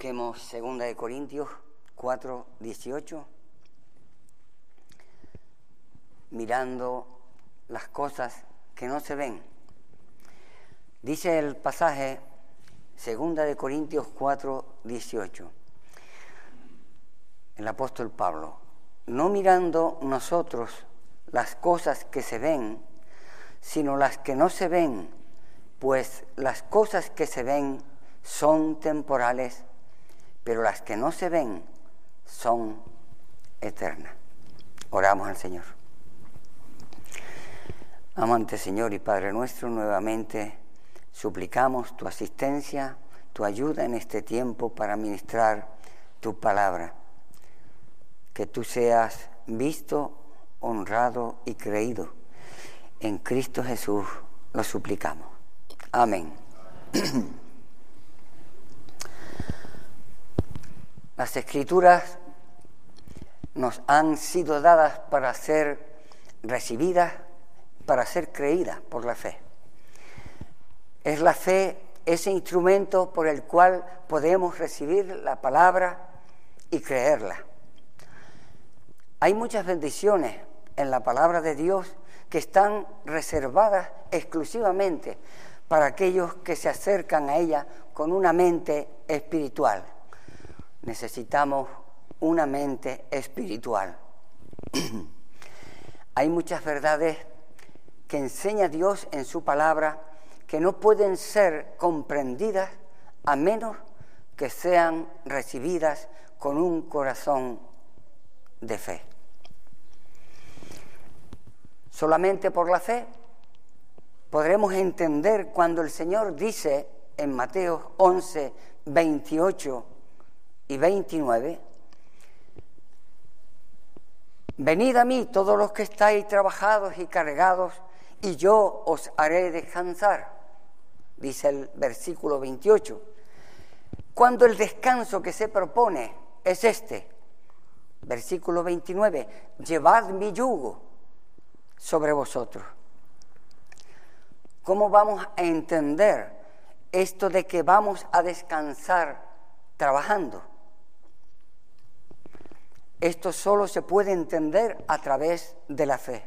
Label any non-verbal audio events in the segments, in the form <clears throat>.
Busquemos 2 de Corintios 4, 18. Mirando las cosas que no se ven. Dice el pasaje 2 de Corintios 4, 18. El apóstol Pablo, no mirando nosotros las cosas que se ven, sino las que no se ven, pues las cosas que se ven son temporales, pero las que no se ven son eternas. Oramos al Señor. Amante Señor y Padre nuestro, nuevamente suplicamos tu asistencia, tu ayuda en este tiempo para ministrar tu palabra. Que tú seas visto, honrado y creído. En Cristo Jesús lo suplicamos. Amén. <clears throat> Las escrituras nos han sido dadas para ser recibidas, para ser creídas por la fe. Es la fe ese instrumento por el cual podemos recibir la palabra y creerla. Hay muchas bendiciones en la palabra de Dios que están reservadas exclusivamente para aquellos que se acercan a ella con una mente espiritual necesitamos una mente espiritual. <clears throat> Hay muchas verdades que enseña Dios en su palabra que no pueden ser comprendidas a menos que sean recibidas con un corazón de fe. Solamente por la fe podremos entender cuando el Señor dice en Mateo 11, 28, y 29, venid a mí todos los que estáis trabajados y cargados, y yo os haré descansar, dice el versículo 28. Cuando el descanso que se propone es este, versículo 29, llevad mi yugo sobre vosotros. ¿Cómo vamos a entender esto de que vamos a descansar trabajando? Esto solo se puede entender a través de la fe.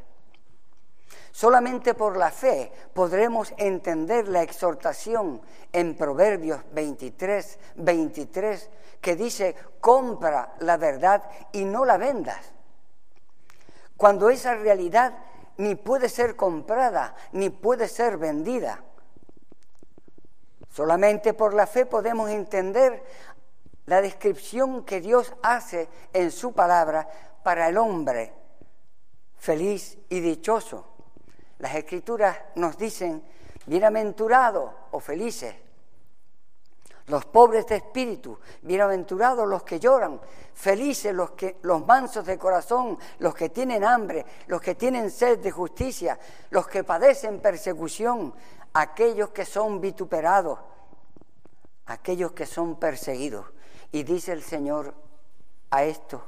Solamente por la fe podremos entender la exhortación en Proverbios 23, 23, que dice, compra la verdad y no la vendas. Cuando esa realidad ni puede ser comprada, ni puede ser vendida. Solamente por la fe podemos entender la descripción que Dios hace en su palabra para el hombre feliz y dichoso. Las escrituras nos dicen, bienaventurados o felices, los pobres de espíritu, bienaventurados los que lloran, felices los que los mansos de corazón, los que tienen hambre, los que tienen sed de justicia, los que padecen persecución, aquellos que son vituperados, aquellos que son perseguidos. Y dice el Señor a esto,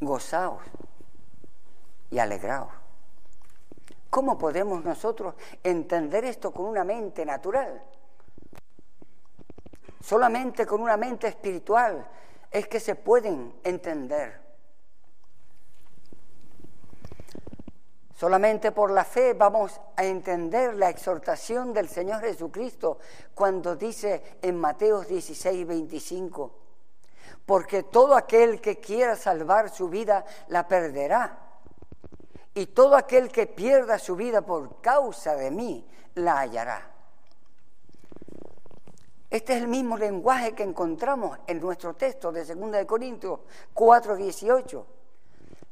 gozaos y alegraos. ¿Cómo podemos nosotros entender esto con una mente natural? Solamente con una mente espiritual es que se pueden entender. Solamente por la fe vamos a entender la exhortación del Señor Jesucristo cuando dice en Mateo 16, 25, porque todo aquel que quiera salvar su vida la perderá. Y todo aquel que pierda su vida por causa de mí la hallará. Este es el mismo lenguaje que encontramos en nuestro texto de 2 de Corintios 4:18.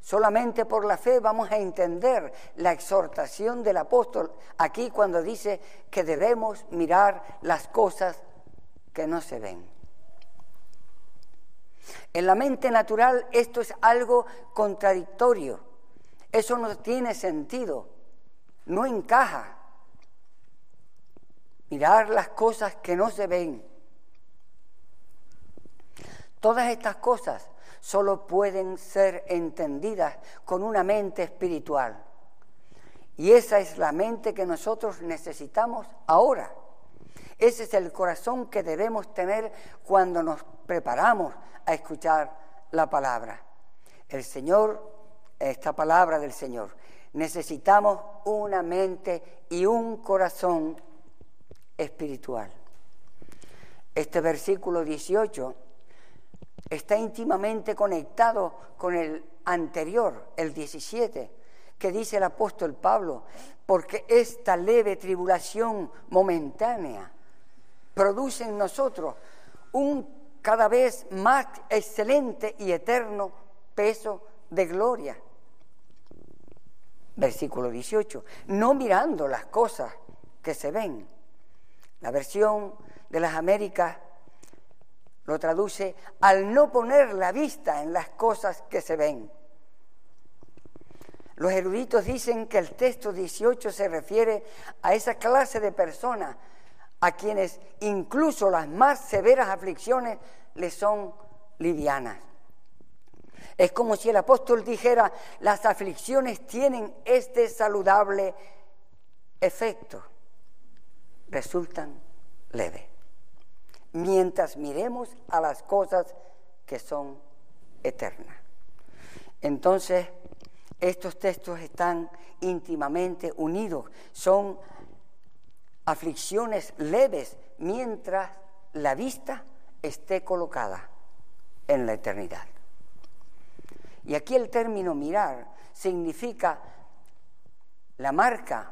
Solamente por la fe vamos a entender la exhortación del apóstol aquí cuando dice que debemos mirar las cosas que no se ven. En la mente natural esto es algo contradictorio. Eso no tiene sentido, no encaja. Mirar las cosas que no se ven. Todas estas cosas solo pueden ser entendidas con una mente espiritual. Y esa es la mente que nosotros necesitamos ahora. Ese es el corazón que debemos tener cuando nos preparamos a escuchar la palabra. El Señor, esta palabra del Señor, necesitamos una mente y un corazón espiritual. Este versículo 18 está íntimamente conectado con el anterior, el 17, que dice el apóstol Pablo, porque esta leve tribulación momentánea produce en nosotros un cada vez más excelente y eterno peso de gloria. Versículo 18, no mirando las cosas que se ven. La versión de las Américas lo traduce al no poner la vista en las cosas que se ven. Los eruditos dicen que el texto 18 se refiere a esa clase de personas a quienes incluso las más severas aflicciones les son livianas. Es como si el apóstol dijera, las aflicciones tienen este saludable efecto, resultan leves mientras miremos a las cosas que son eternas. Entonces, estos textos están íntimamente unidos, son aflicciones leves mientras la vista esté colocada en la eternidad. Y aquí el término mirar significa la marca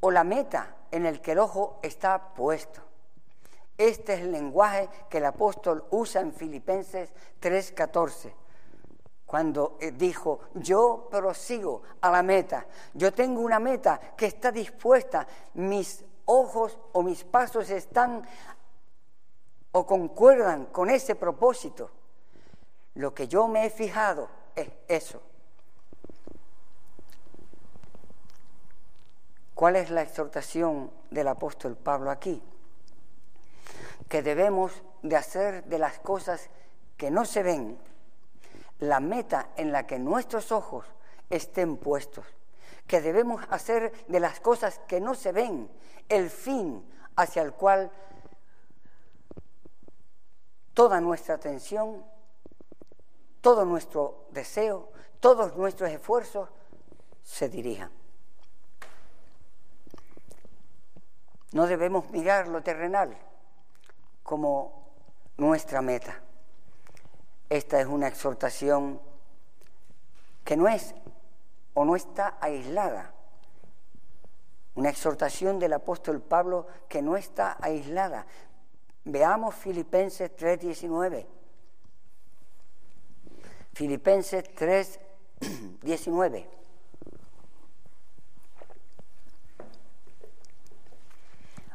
o la meta en el que el ojo está puesto. Este es el lenguaje que el apóstol usa en Filipenses 3:14, cuando eh, dijo, yo prosigo a la meta, yo tengo una meta que está dispuesta, mis ojos o mis pasos están o concuerdan con ese propósito. Lo que yo me he fijado es eso. ¿Cuál es la exhortación del apóstol Pablo aquí? que debemos de hacer de las cosas que no se ven la meta en la que nuestros ojos estén puestos, que debemos hacer de las cosas que no se ven el fin hacia el cual toda nuestra atención, todo nuestro deseo, todos nuestros esfuerzos se dirijan. No debemos mirar lo terrenal, como nuestra meta. Esta es una exhortación que no es o no está aislada. Una exhortación del apóstol Pablo que no está aislada. Veamos Filipenses 3:19. Filipenses 3:19.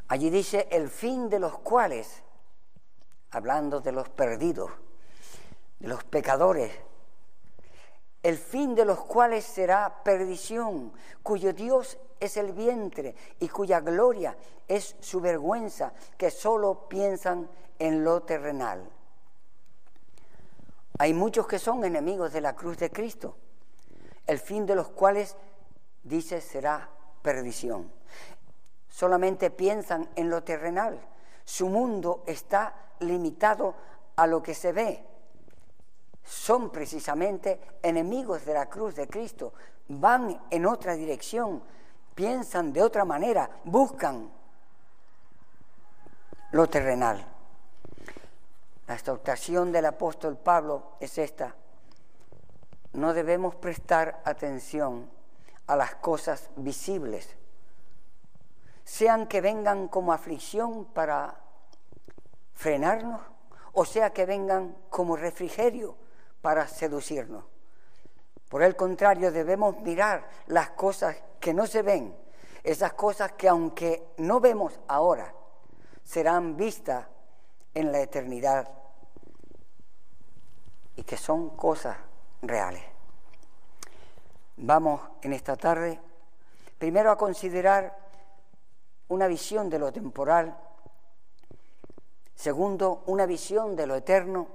Allí dice el fin de los cuales hablando de los perdidos, de los pecadores, el fin de los cuales será perdición, cuyo Dios es el vientre y cuya gloria es su vergüenza, que solo piensan en lo terrenal. Hay muchos que son enemigos de la cruz de Cristo, el fin de los cuales, dice, será perdición. Solamente piensan en lo terrenal. Su mundo está limitado a lo que se ve. Son precisamente enemigos de la cruz de Cristo, van en otra dirección, piensan de otra manera, buscan lo terrenal. La exhortación del apóstol Pablo es esta. No debemos prestar atención a las cosas visibles, sean que vengan como aflicción para frenarnos, o sea que vengan como refrigerio para seducirnos. Por el contrario, debemos mirar las cosas que no se ven, esas cosas que aunque no vemos ahora, serán vistas en la eternidad y que son cosas reales. Vamos en esta tarde primero a considerar una visión de lo temporal Segundo, una visión de lo eterno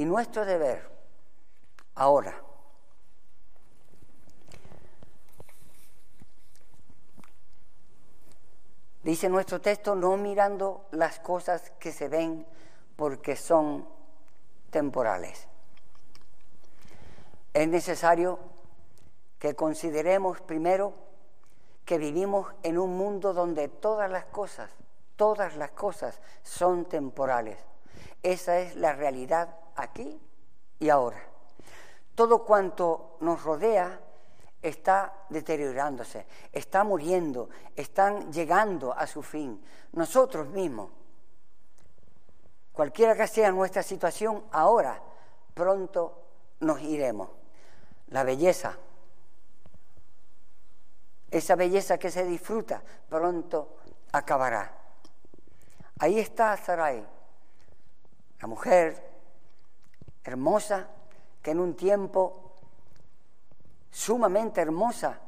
y nuestro deber ahora. Dice nuestro texto, no mirando las cosas que se ven porque son temporales. Es necesario que consideremos primero que vivimos en un mundo donde todas las cosas, todas las cosas son temporales. Esa es la realidad aquí y ahora. Todo cuanto nos rodea está deteriorándose, está muriendo, están llegando a su fin. Nosotros mismos, cualquiera que sea nuestra situación ahora, pronto nos iremos. La belleza, esa belleza que se disfruta, pronto acabará. Ahí está Sarai, la mujer hermosa que en un tiempo sumamente hermosa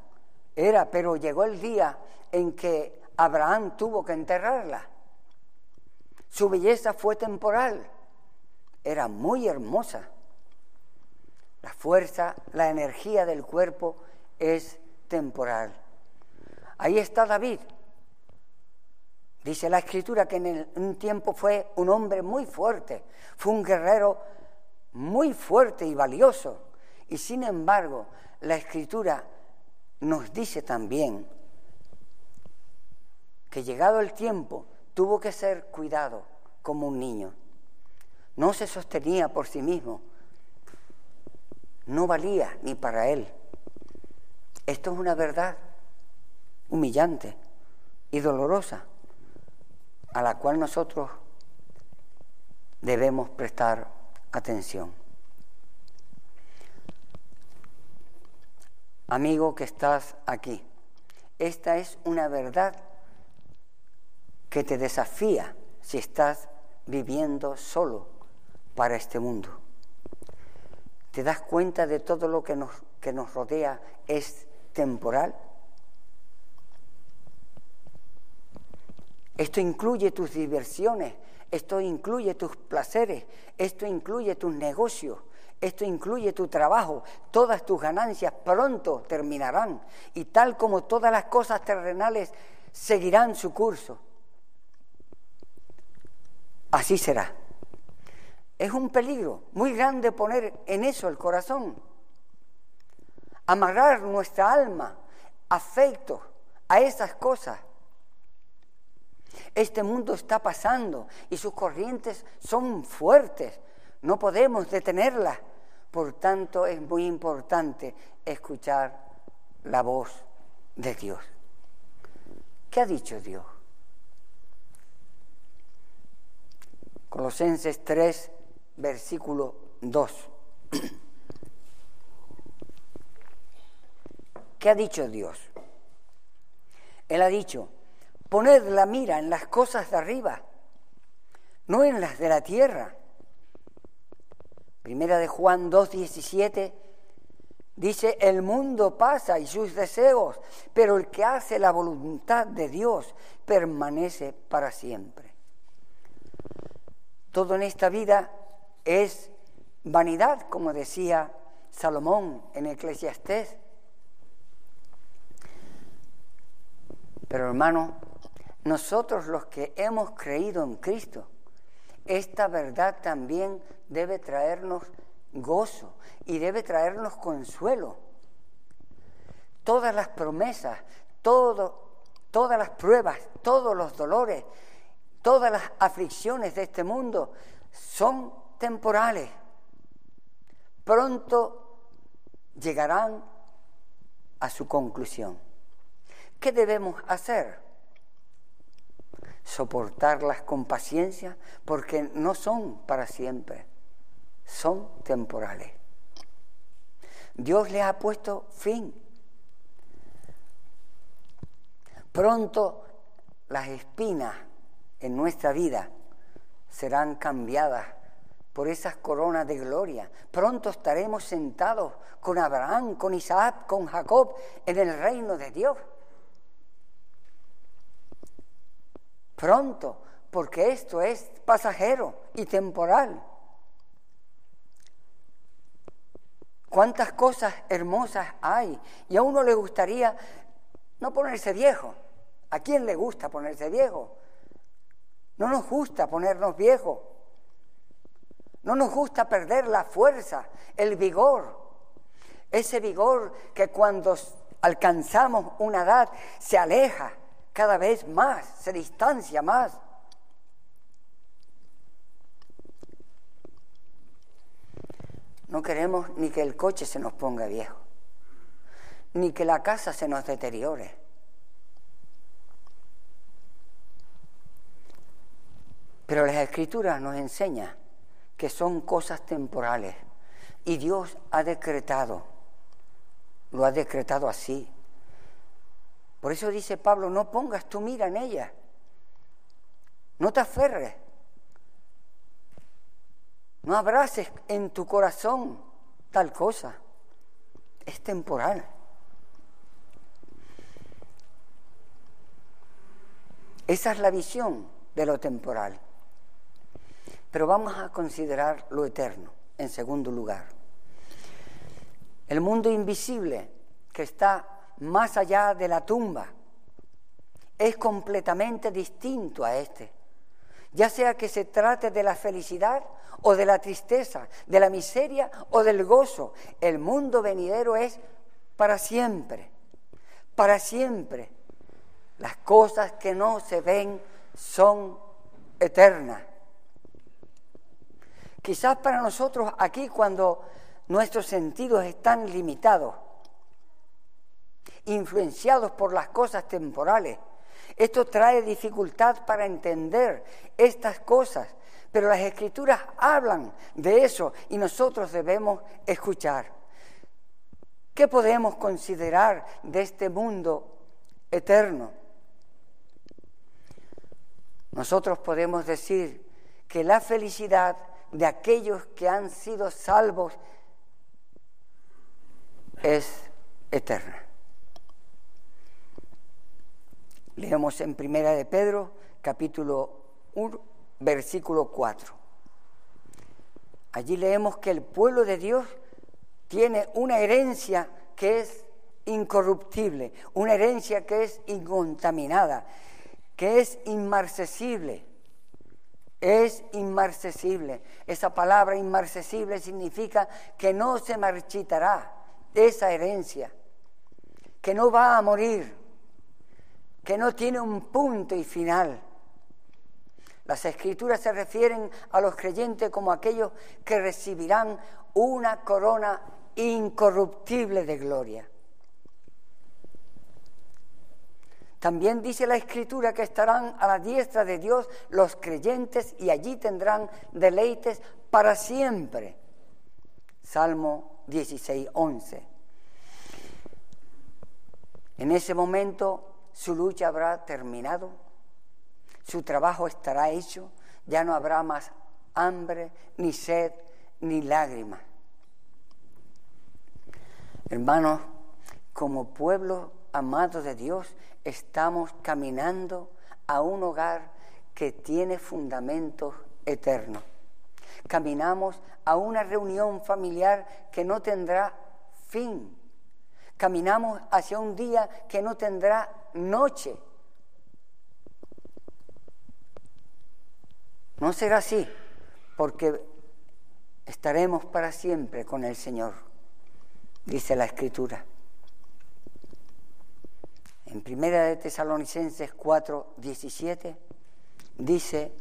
era, pero llegó el día en que Abraham tuvo que enterrarla. Su belleza fue temporal, era muy hermosa. La fuerza, la energía del cuerpo es temporal. Ahí está David. Dice la escritura que en un tiempo fue un hombre muy fuerte, fue un guerrero muy fuerte y valioso. Y sin embargo, la escritura nos dice también que llegado el tiempo tuvo que ser cuidado como un niño. No se sostenía por sí mismo, no valía ni para él. Esto es una verdad humillante y dolorosa a la cual nosotros debemos prestar atención. amigo que estás aquí. Esta es una verdad que te desafía si estás viviendo solo para este mundo. ¿Te das cuenta de todo lo que nos, que nos rodea es temporal? Esto incluye tus diversiones, esto incluye tus placeres, esto incluye tus negocios, esto incluye tu trabajo, todas tus ganancias pronto terminarán y tal como todas las cosas terrenales seguirán su curso. Así será. Es un peligro muy grande poner en eso el corazón, amarrar nuestra alma, afecto a esas cosas. Este mundo está pasando y sus corrientes son fuertes, no podemos detenerlas por tanto, es muy importante escuchar la voz de Dios. ¿Qué ha dicho Dios? Colosenses 3, versículo 2. <clears throat> ¿Qué ha dicho Dios? Él ha dicho, poned la mira en las cosas de arriba, no en las de la tierra Primera de Juan 2.17 dice, el mundo pasa y sus deseos, pero el que hace la voluntad de Dios permanece para siempre. Todo en esta vida es vanidad, como decía Salomón en Eclesiastés. Pero hermano, nosotros los que hemos creído en Cristo, esta verdad también debe traernos gozo y debe traernos consuelo. Todas las promesas, todo, todas las pruebas, todos los dolores, todas las aflicciones de este mundo son temporales. Pronto llegarán a su conclusión. ¿Qué debemos hacer? Soportarlas con paciencia porque no son para siempre, son temporales. Dios les ha puesto fin. Pronto las espinas en nuestra vida serán cambiadas por esas coronas de gloria. Pronto estaremos sentados con Abraham, con Isaac, con Jacob en el reino de Dios. Pronto, porque esto es pasajero y temporal. Cuántas cosas hermosas hay y a uno le gustaría no ponerse viejo, ¿A quién le gusta ponerse viejo? No nos gusta ponernos viejos. No nos gusta perder la fuerza, el vigor. Ese vigor que cuando alcanzamos una edad se aleja cada vez más, se distancia más. No queremos ni que el coche se nos ponga viejo, ni que la casa se nos deteriore. Pero las escrituras nos enseñan que son cosas temporales y Dios ha decretado, lo ha decretado así. Por eso dice Pablo, no pongas tu mira en ella, no te aferres, no abraces en tu corazón tal cosa, es temporal. Esa es la visión de lo temporal. Pero vamos a considerar lo eterno en segundo lugar. El mundo invisible que está más allá de la tumba es completamente distinto a este. Ya sea que se trate de la felicidad o de la tristeza, de la miseria o del gozo, el mundo venidero es para siempre, para siempre. Las cosas que no se ven son eternas. Quizás para nosotros aquí cuando nuestros sentidos están limitados, influenciados por las cosas temporales, esto trae dificultad para entender estas cosas, pero las escrituras hablan de eso y nosotros debemos escuchar. ¿Qué podemos considerar de este mundo eterno? Nosotros podemos decir que la felicidad de aquellos que han sido salvos es eterna. Leemos en Primera de Pedro, capítulo 1, versículo 4. Allí leemos que el pueblo de Dios tiene una herencia que es incorruptible, una herencia que es incontaminada, que es inmarcesible es inmarcesible. Esa palabra inmarcesible significa que no se marchitará esa herencia, que no va a morir, que no tiene un punto y final. Las escrituras se refieren a los creyentes como aquellos que recibirán una corona incorruptible de gloria. También dice la Escritura que estarán a la diestra de Dios los creyentes y allí tendrán deleites para siempre. Salmo 16, 11. En ese momento su lucha habrá terminado, su trabajo estará hecho, ya no habrá más hambre, ni sed, ni lágrimas. Hermanos, como pueblo amado de Dios, estamos caminando a un hogar que tiene fundamentos eternos. Caminamos a una reunión familiar que no tendrá fin. Caminamos hacia un día que no tendrá noche. No será así, porque estaremos para siempre con el Señor, dice la Escritura. En Primera de Tesalonicenses 4, 17 dice,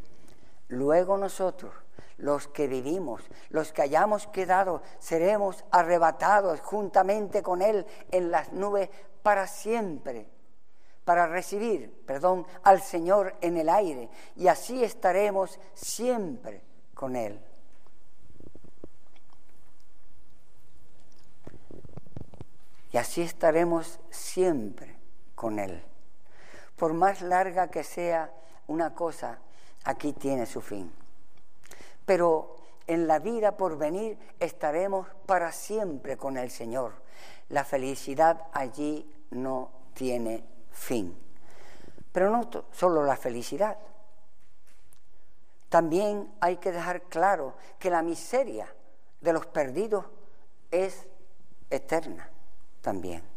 luego nosotros, los que vivimos, los que hayamos quedado, seremos arrebatados juntamente con Él en las nubes para siempre, para recibir, perdón, al Señor en el aire, y así estaremos siempre con Él. Y así estaremos siempre con Él. Por más larga que sea una cosa, aquí tiene su fin. Pero en la vida por venir estaremos para siempre con el Señor. La felicidad allí no tiene fin. Pero no solo la felicidad. También hay que dejar claro que la miseria de los perdidos es eterna también.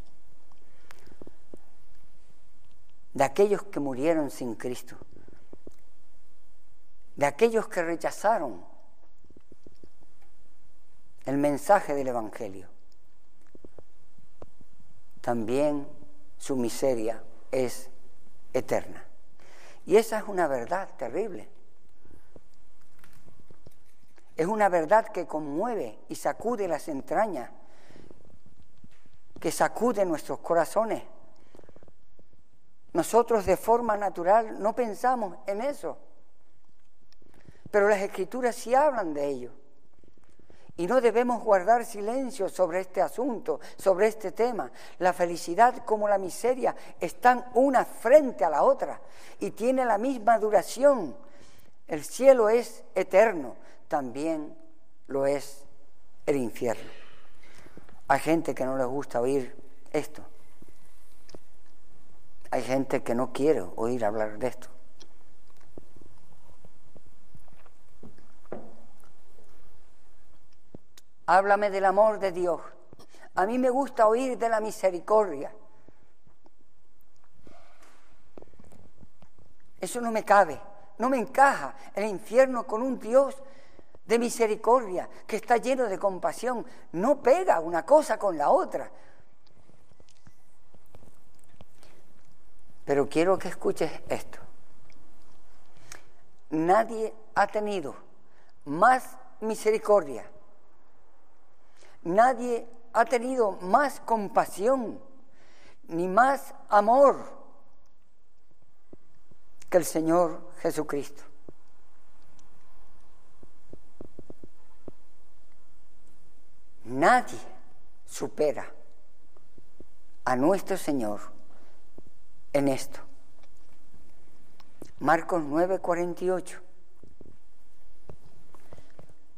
de aquellos que murieron sin Cristo, de aquellos que rechazaron el mensaje del Evangelio. También su miseria es eterna. Y esa es una verdad terrible. Es una verdad que conmueve y sacude las entrañas, que sacude nuestros corazones. Nosotros de forma natural no pensamos en eso, pero las escrituras sí hablan de ello. Y no debemos guardar silencio sobre este asunto, sobre este tema. La felicidad como la miseria están una frente a la otra y tiene la misma duración. El cielo es eterno, también lo es el infierno. Hay gente que no les gusta oír esto. Hay gente que no quiere oír hablar de esto. Háblame del amor de Dios. A mí me gusta oír de la misericordia. Eso no me cabe, no me encaja el infierno con un Dios de misericordia que está lleno de compasión. No pega una cosa con la otra. Pero quiero que escuches esto. Nadie ha tenido más misericordia Nadie ha tenido más compasión ni más amor que el Señor Jesucristo. Nadie supera a nuestro Señor en esto. Marcos 9:48.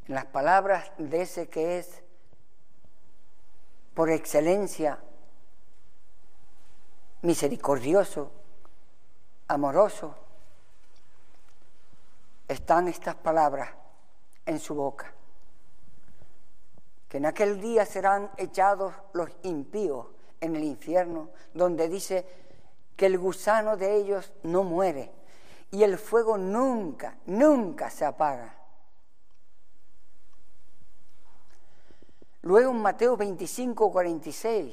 En las palabras de ese que es por excelencia, misericordioso, amoroso, están estas palabras en su boca, que en aquel día serán echados los impíos en el infierno, donde dice que el gusano de ellos no muere y el fuego nunca, nunca se apaga. Luego en Mateo 25, 46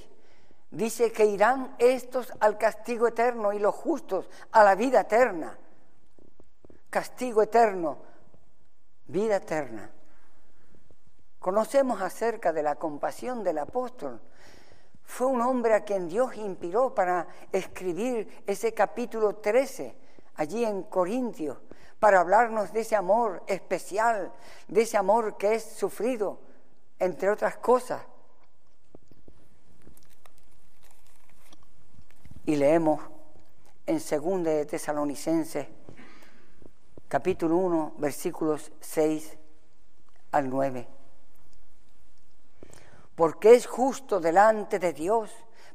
dice que irán estos al castigo eterno y los justos a la vida eterna. Castigo eterno, vida eterna. Conocemos acerca de la compasión del apóstol. Fue un hombre a quien Dios inspiró para escribir ese capítulo 13 allí en Corintios, para hablarnos de ese amor especial, de ese amor que es sufrido entre otras cosas. Y leemos en 2 de Tesalonicenses, capítulo 1, versículos 6 al 9. Porque es justo delante de Dios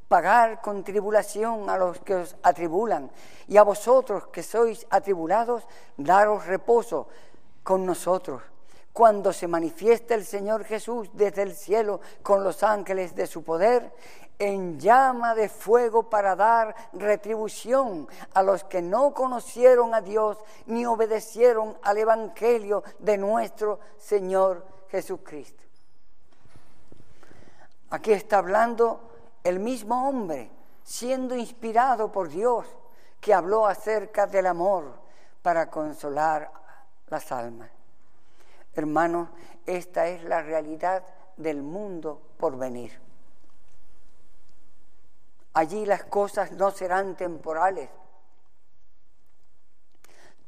pagar con tribulación a los que os atribulan, y a vosotros que sois atribulados, daros reposo con nosotros cuando se manifiesta el Señor Jesús desde el cielo con los ángeles de su poder, en llama de fuego para dar retribución a los que no conocieron a Dios ni obedecieron al Evangelio de nuestro Señor Jesucristo. Aquí está hablando el mismo hombre, siendo inspirado por Dios, que habló acerca del amor para consolar las almas. Hermanos, esta es la realidad del mundo por venir. Allí las cosas no serán temporales.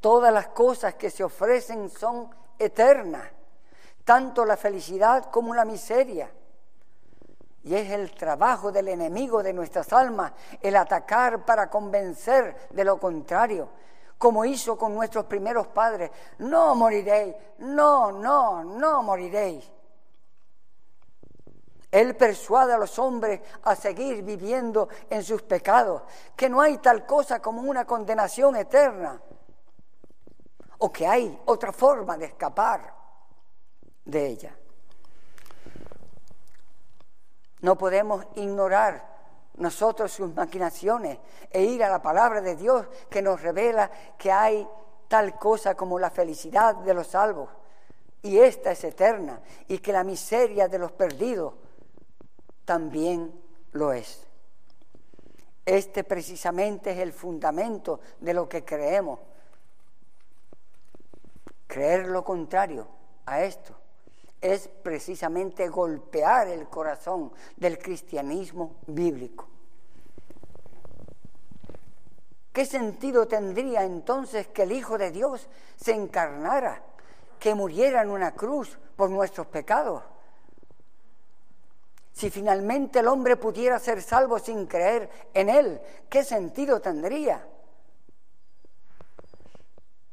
Todas las cosas que se ofrecen son eternas, tanto la felicidad como la miseria. Y es el trabajo del enemigo de nuestras almas el atacar para convencer de lo contrario, como hizo con nuestros primeros padres. No moriréis, no, no, no moriréis. Él persuade a los hombres a seguir viviendo en sus pecados, que no hay tal cosa como una condenación eterna, o que hay otra forma de escapar de ella. No podemos ignorar nosotros sus maquinaciones e ir a la palabra de Dios que nos revela que hay tal cosa como la felicidad de los salvos y esta es eterna y que la miseria de los perdidos también lo es. Este precisamente es el fundamento de lo que creemos. Creer lo contrario a esto es precisamente golpear el corazón del cristianismo bíblico. ¿Qué sentido tendría entonces que el Hijo de Dios se encarnara, que muriera en una cruz por nuestros pecados? Si finalmente el hombre pudiera ser salvo sin creer en Él, ¿qué sentido tendría?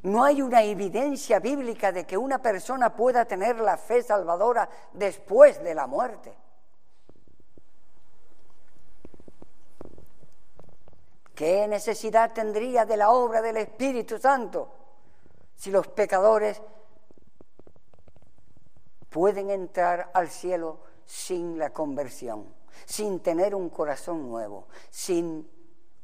No hay una evidencia bíblica de que una persona pueda tener la fe salvadora después de la muerte. ¿Qué necesidad tendría de la obra del Espíritu Santo si los pecadores pueden entrar al cielo sin la conversión, sin tener un corazón nuevo, sin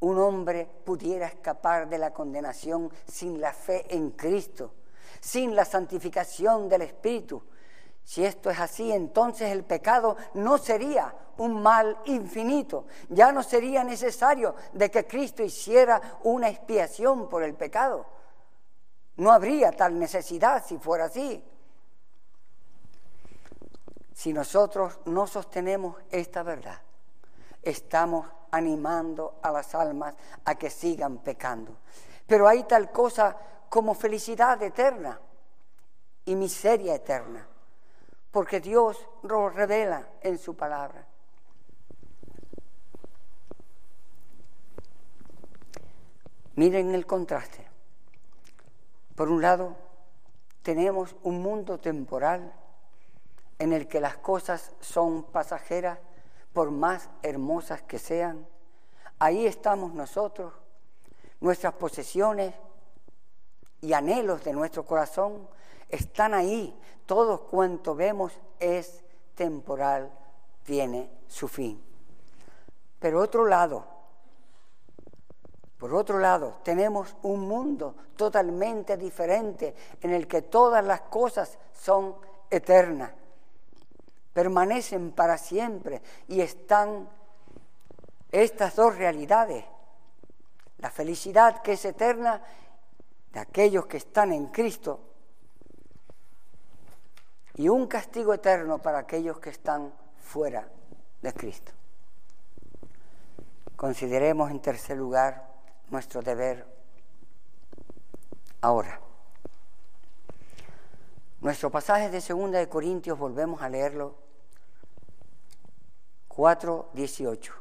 un hombre pudiera escapar de la condenación sin la fe en Cristo, sin la santificación del Espíritu. Si esto es así, entonces el pecado no sería un mal infinito. Ya no sería necesario de que Cristo hiciera una expiación por el pecado. No habría tal necesidad si fuera así. Si nosotros no sostenemos esta verdad, estamos animando a las almas a que sigan pecando. Pero hay tal cosa como felicidad eterna y miseria eterna, porque Dios lo revela en su palabra. Miren el contraste. Por un lado, tenemos un mundo temporal en el que las cosas son pasajeras por más hermosas que sean. Ahí estamos nosotros, nuestras posesiones y anhelos de nuestro corazón están ahí. Todo cuanto vemos es temporal, tiene su fin. Pero otro lado, por otro lado, tenemos un mundo totalmente diferente en el que todas las cosas son eternas permanecen para siempre y están estas dos realidades, la felicidad que es eterna de aquellos que están en Cristo y un castigo eterno para aquellos que están fuera de Cristo. Consideremos en tercer lugar nuestro deber ahora. Nuestro pasaje de Segunda de Corintios, volvemos a leerlo, 4.18.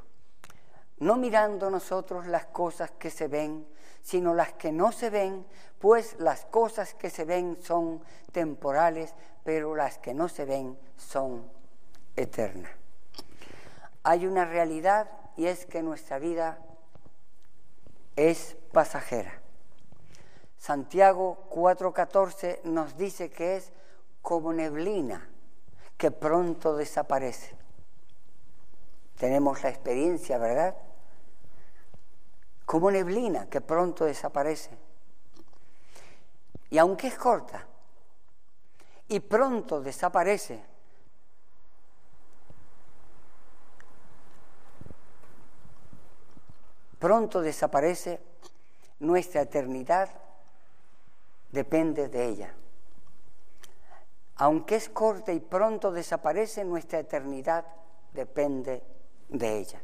No mirando nosotros las cosas que se ven, sino las que no se ven, pues las cosas que se ven son temporales, pero las que no se ven son eternas. Hay una realidad y es que nuestra vida es pasajera. Santiago 4:14 nos dice que es como neblina que pronto desaparece. Tenemos la experiencia, ¿verdad? Como neblina que pronto desaparece. Y aunque es corta y pronto desaparece, pronto desaparece, nuestra eternidad depende de ella. Aunque es corta y pronto desaparece, nuestra eternidad depende de ella.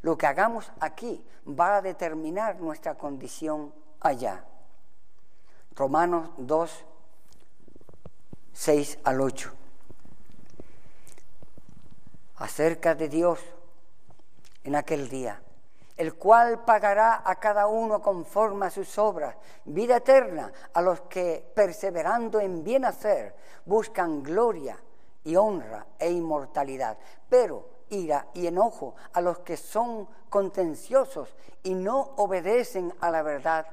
Lo que hagamos aquí va a determinar nuestra condición allá. Romanos 2, 6 al 8. Acerca de Dios en aquel día, el cual pagará a cada uno conforme a sus obras, vida eterna a los que, perseverando en bien hacer, buscan gloria y honra e inmortalidad. Pero ira y enojo a los que son contenciosos y no obedecen a la verdad,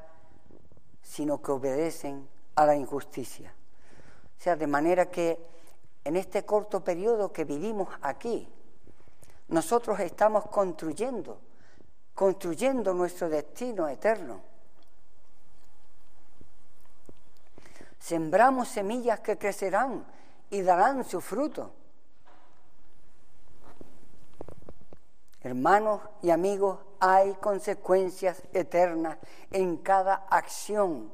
sino que obedecen a la injusticia. O sea, de manera que en este corto periodo que vivimos aquí, nosotros estamos construyendo construyendo nuestro destino eterno. Sembramos semillas que crecerán y darán su fruto. Hermanos y amigos, hay consecuencias eternas en cada acción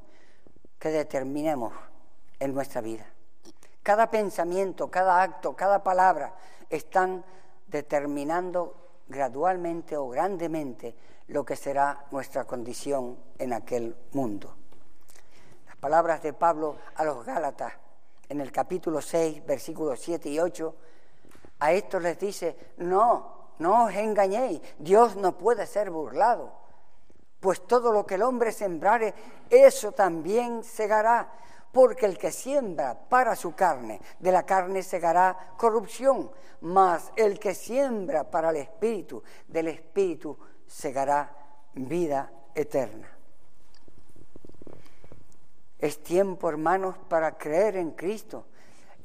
que determinemos en nuestra vida. Cada pensamiento, cada acto, cada palabra están determinando gradualmente o grandemente lo que será nuestra condición en aquel mundo. Las palabras de Pablo a los Gálatas en el capítulo 6, versículos 7 y 8, a estos les dice, no, no os engañéis, Dios no puede ser burlado, pues todo lo que el hombre sembrare, eso también segará porque el que siembra para su carne, de la carne segará corrupción, mas el que siembra para el Espíritu, del Espíritu segará vida eterna. Es tiempo, hermanos, para creer en Cristo.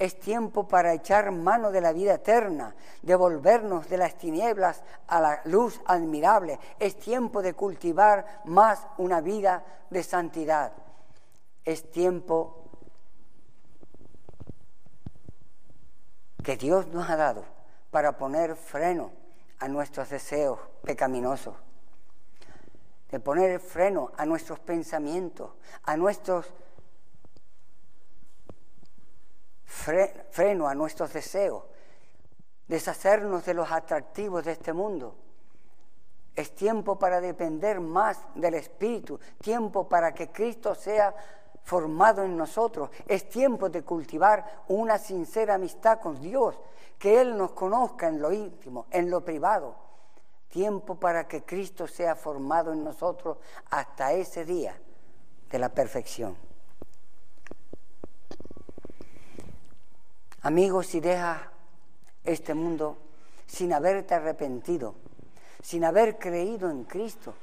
Es tiempo para echar mano de la vida eterna, de volvernos de las tinieblas a la luz admirable. Es tiempo de cultivar más una vida de santidad. Es tiempo que Dios nos ha dado para poner freno a nuestros deseos pecaminosos, de poner freno a nuestros pensamientos, a nuestros freno a nuestros deseos, deshacernos de los atractivos de este mundo. Es tiempo para depender más del Espíritu, tiempo para que Cristo sea formado en nosotros. Es tiempo de cultivar una sincera amistad con Dios, que Él nos conozca en lo íntimo, en lo privado. Tiempo para que Cristo sea formado en nosotros hasta ese día de la perfección. Amigos, si dejas este mundo sin haberte arrepentido, sin haber creído en Cristo,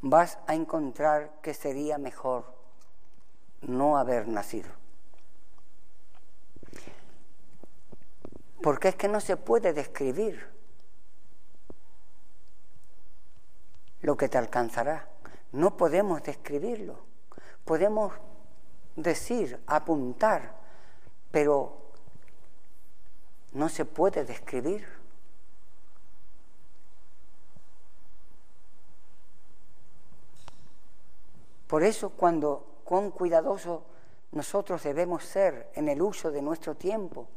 vas a encontrar que sería mejor no haber nacido. Porque es que no se puede describir lo que te alcanzará. No podemos describirlo. Podemos decir, apuntar, pero no se puede describir. Por eso cuando cuán cuidadosos nosotros debemos ser en el uso de nuestro tiempo,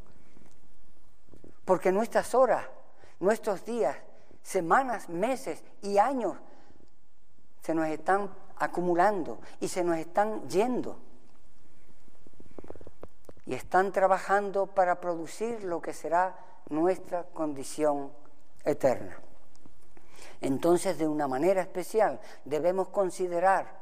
porque nuestras horas, nuestros días, semanas, meses y años se nos están acumulando y se nos están yendo. Y están trabajando para producir lo que será nuestra condición eterna. Entonces, de una manera especial, debemos considerar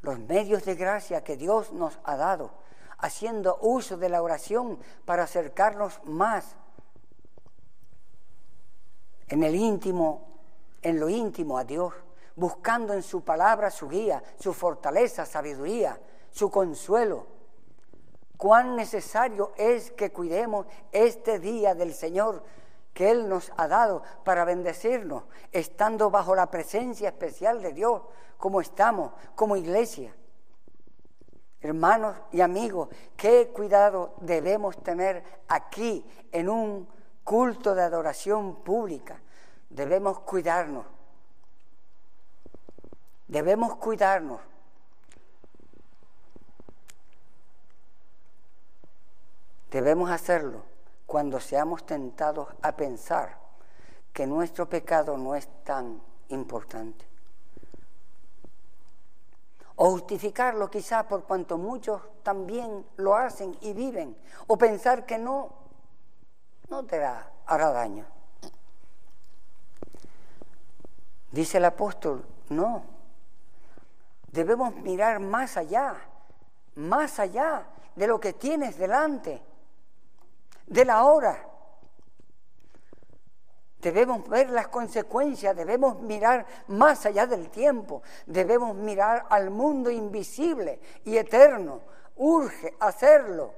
los medios de gracia que Dios nos ha dado, haciendo uso de la oración para acercarnos más en el íntimo, en lo íntimo a Dios, buscando en su palabra su guía, su fortaleza, sabiduría, su consuelo. Cuán necesario es que cuidemos este día del Señor que Él nos ha dado para bendecirnos, estando bajo la presencia especial de Dios, como estamos, como iglesia. Hermanos y amigos, qué cuidado debemos tener aquí en un culto de adoración pública. Debemos cuidarnos. Debemos cuidarnos. Debemos hacerlo cuando seamos tentados a pensar que nuestro pecado no es tan importante. O justificarlo quizá por cuanto muchos también lo hacen y viven. O pensar que no, no te hará daño. Dice el apóstol, no. Debemos mirar más allá, más allá de lo que tienes delante de la hora. Debemos ver las consecuencias, debemos mirar más allá del tiempo, debemos mirar al mundo invisible y eterno. Urge hacerlo.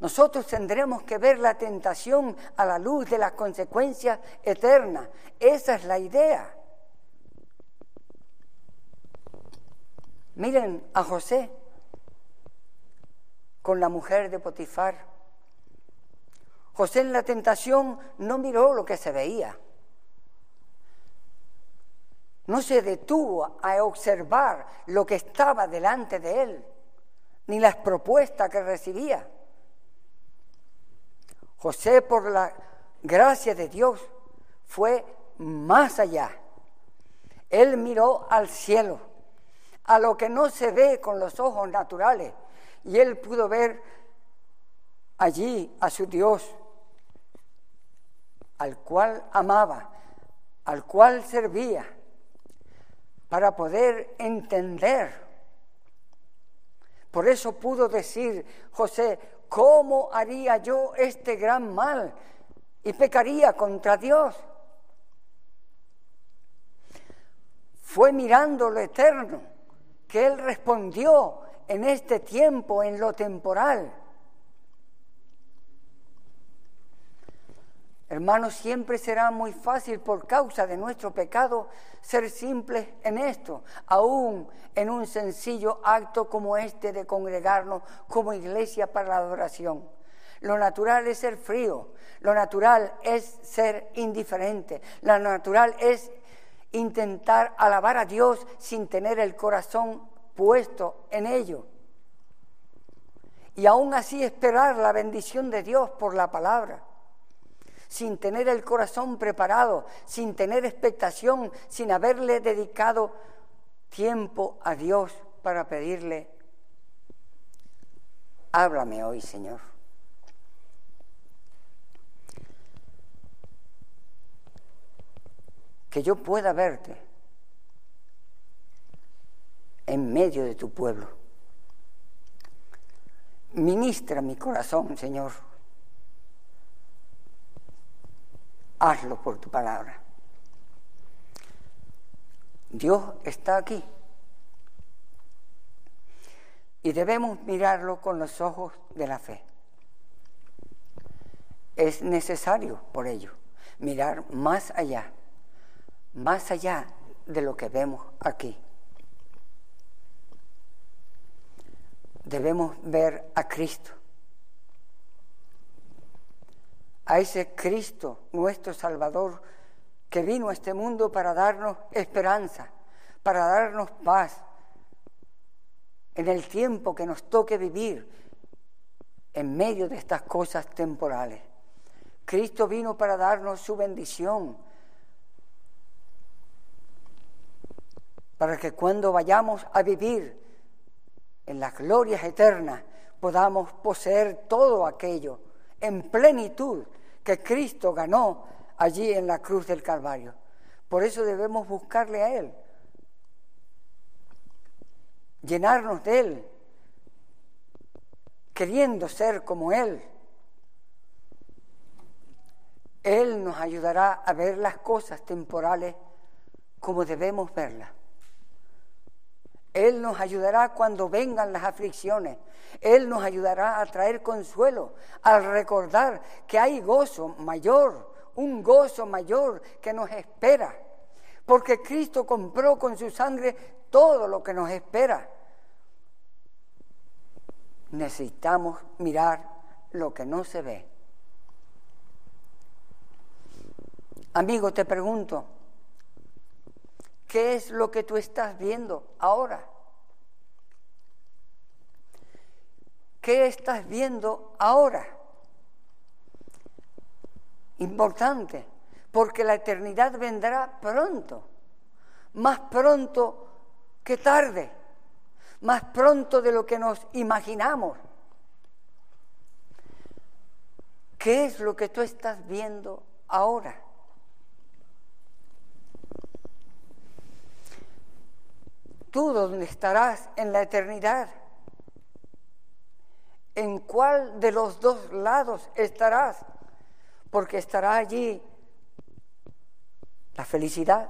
Nosotros tendremos que ver la tentación a la luz de las consecuencias eternas. Esa es la idea. Miren a José con la mujer de Potifar. José en la tentación no miró lo que se veía. No se detuvo a observar lo que estaba delante de él, ni las propuestas que recibía. José, por la gracia de Dios, fue más allá. Él miró al cielo, a lo que no se ve con los ojos naturales, y él pudo ver allí a su Dios, al cual amaba, al cual servía, para poder entender. Por eso pudo decir José, ¿cómo haría yo este gran mal? Y pecaría contra Dios. Fue mirando lo eterno que él respondió en este tiempo, en lo temporal. Hermanos, siempre será muy fácil por causa de nuestro pecado ser simples en esto, aún en un sencillo acto como este de congregarnos como iglesia para la adoración. Lo natural es ser frío, lo natural es ser indiferente, lo natural es intentar alabar a Dios sin tener el corazón puesto en ello. Y aún así esperar la bendición de Dios por la palabra sin tener el corazón preparado, sin tener expectación, sin haberle dedicado tiempo a Dios para pedirle, háblame hoy, Señor. Que yo pueda verte en medio de tu pueblo. Ministra mi corazón, Señor. hazlo por tu palabra. Dios está aquí. Y debemos mirarlo con los ojos de la fe. Es necesario, por ello, mirar más allá, más allá de lo que vemos aquí. Debemos ver a Cristo a ese Cristo, nuestro Salvador, que vino a este mundo para darnos esperanza, para darnos paz en el tiempo que nos toque vivir en medio de estas cosas temporales. Cristo vino para darnos su bendición, para que cuando vayamos a vivir en las glorias eternas podamos poseer todo aquello en plenitud que Cristo ganó allí en la cruz del Calvario. Por eso debemos buscarle a Él, llenarnos de Él, queriendo ser como Él. Él nos ayudará a ver las cosas temporales como debemos verlas. Él nos ayudará cuando vengan las aflicciones. Él nos ayudará a traer consuelo al recordar que hay gozo mayor, un gozo mayor que nos espera. Porque Cristo compró con su sangre todo lo que nos espera. Necesitamos mirar lo que no se ve. Amigo, te pregunto, ¿Qué es lo que tú estás viendo ahora? ¿Qué estás viendo ahora? Importante, porque la eternidad vendrá pronto, más pronto que tarde, más pronto de lo que nos imaginamos. ¿Qué es lo que tú estás viendo ahora? Tú dónde estarás en la eternidad. ¿En cuál de los dos lados estarás? Porque estará allí la felicidad,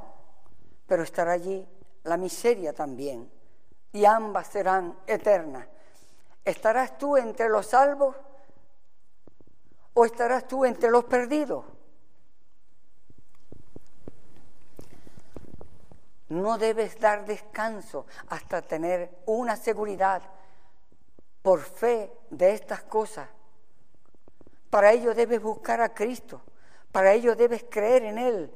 pero estará allí la miseria también, y ambas serán eternas. ¿Estarás tú entre los salvos o estarás tú entre los perdidos? No debes dar descanso hasta tener una seguridad por fe de estas cosas. Para ello debes buscar a Cristo, para ello debes creer en Él.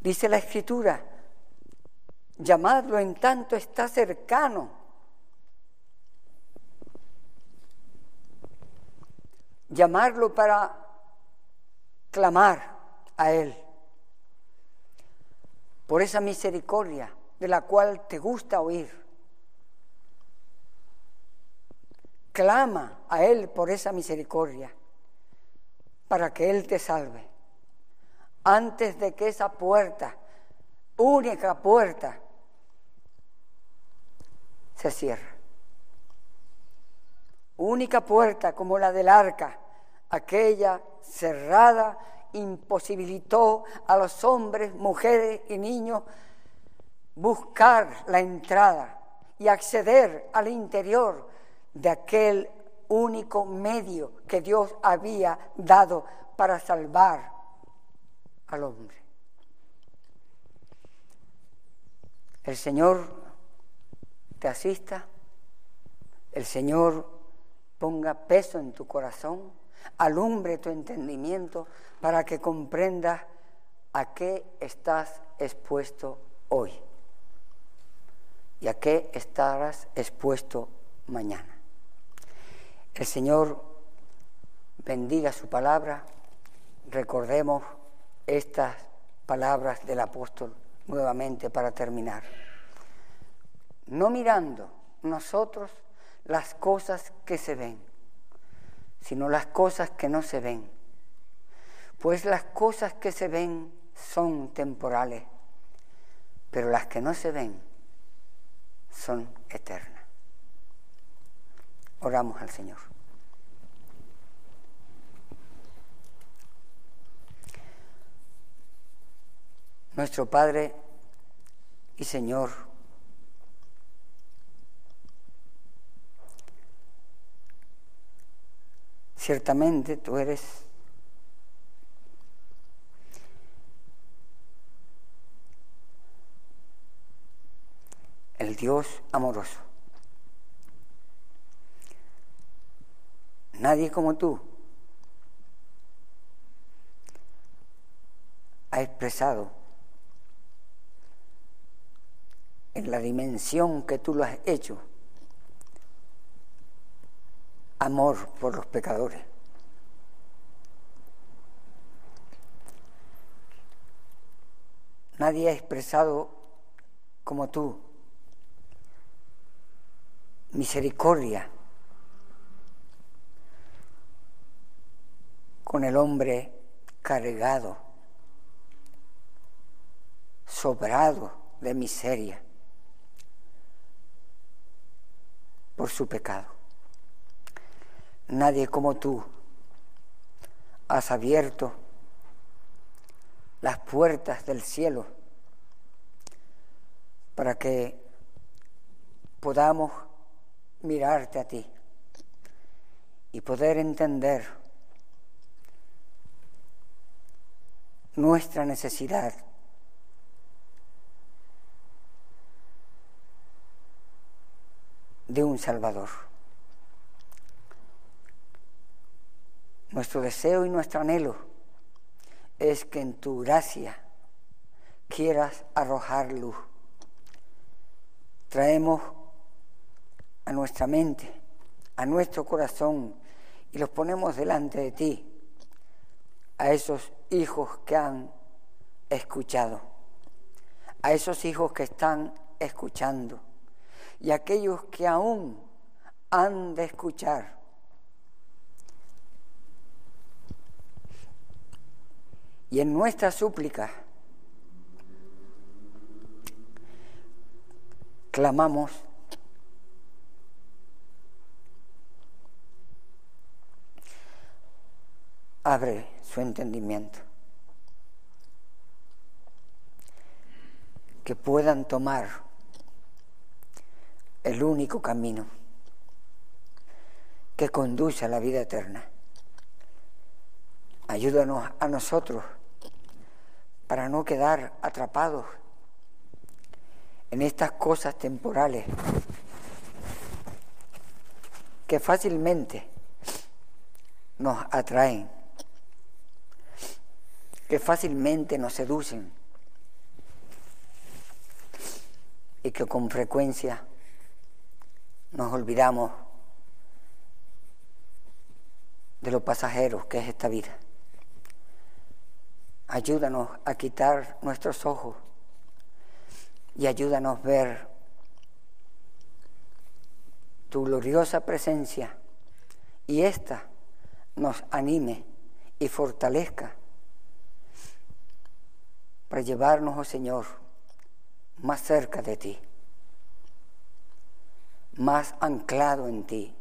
Dice la Escritura, llamadlo en tanto está cercano. Llamarlo para clamar a Él por esa misericordia de la cual te gusta oír. Clama a Él por esa misericordia para que Él te salve. Antes de que esa puerta, única puerta, se cierre. Única puerta como la del arca, aquella cerrada imposibilitó a los hombres, mujeres y niños buscar la entrada y acceder al interior de aquel único medio que Dios había dado para salvar al hombre. El Señor te asista, el Señor ponga peso en tu corazón, alumbre tu entendimiento para que comprendas a qué estás expuesto hoy y a qué estarás expuesto mañana. El Señor bendiga su palabra. Recordemos estas palabras del apóstol nuevamente para terminar. No mirando nosotros las cosas que se ven, sino las cosas que no se ven. Pues las cosas que se ven son temporales, pero las que no se ven son eternas. Oramos al Señor. Nuestro Padre y Señor, ciertamente tú eres el Dios amoroso. Nadie como tú ha expresado en la dimensión que tú lo has hecho amor por los pecadores. Nadie ha expresado como tú misericordia con el hombre cargado, sobrado de miseria por su pecado. Nadie como tú has abierto las puertas del cielo para que podamos mirarte a ti y poder entender nuestra necesidad de un Salvador. Nuestro deseo y nuestro anhelo es que en tu gracia quieras arrojar luz. Traemos a nuestra mente, a nuestro corazón y los ponemos delante de ti, a esos hijos que han escuchado, a esos hijos que están escuchando y a aquellos que aún han de escuchar. Y en nuestra súplica clamamos abre su entendimiento. Que puedan tomar el único camino, que conduce a la vida eterna. Ayúdanos a nosotros para no quedar atrapados en estas cosas temporales que fácilmente nos atraen, que fácilmente nos seducen y que con frecuencia nos olvidamos de lo pasajero que es esta vida. Ayúdanos a quitar nuestros ojos y ayúdanos a ver tu gloriosa presencia y esta nos anime y fortalezca para llevarnos, oh Señor, más cerca de ti, más anclado en ti,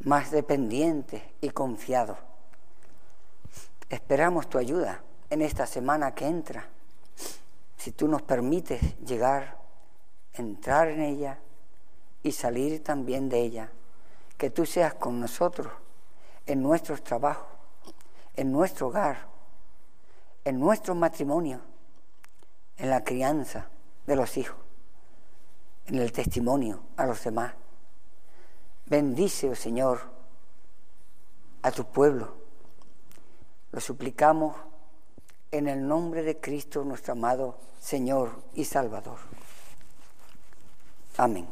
más dependiente y confiado Esperamos tu ayuda en esta semana que entra. Si tú nos permites llegar, entrar en ella y salir también de ella, que tú seas con nosotros en nuestros trabajos, en nuestro hogar, en nuestro matrimonio, en la crianza de los hijos, en el testimonio a los demás. Bendice, oh Señor, a tu pueblo lo suplicamos en el nombre de Cristo, nuestro amado Señor y Salvador. Amén.